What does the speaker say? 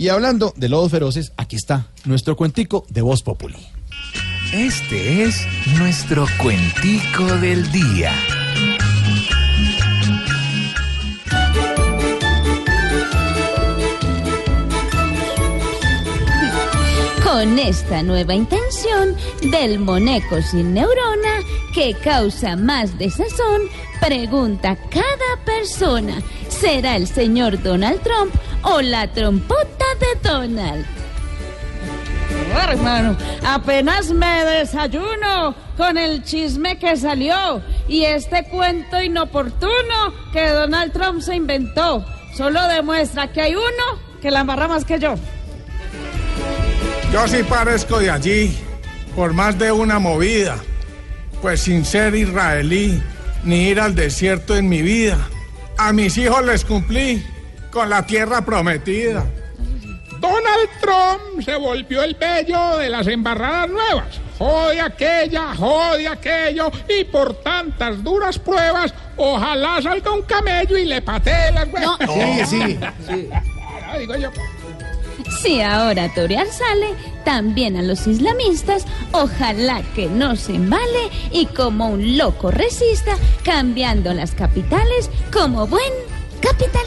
Y hablando de lobos feroces, aquí está nuestro cuentico de Voz Populi. Este es nuestro cuentico del día. Con esta nueva intención del moneco sin neurona que causa más desazón, pregunta cada persona, ¿será el señor Donald Trump o la trompota Donald? hermano, apenas me desayuno con el chisme que salió y este cuento inoportuno que Donald Trump se inventó. Solo demuestra que hay uno que la embarra más que yo. Yo sí parezco de allí, por más de una movida, pues sin ser israelí ni ir al desierto en mi vida, a mis hijos les cumplí con la tierra prometida. Donald Trump se volvió el bello de las embarradas nuevas. Jode aquella, jode aquello, y por tantas duras pruebas, ojalá salga un camello y le patee las huevas. Sí, sí, Ah, digo yo. Si ahora torear sale, también a los islamistas, ojalá que no se embale y como un loco resista, cambiando las capitales como buen capitalista.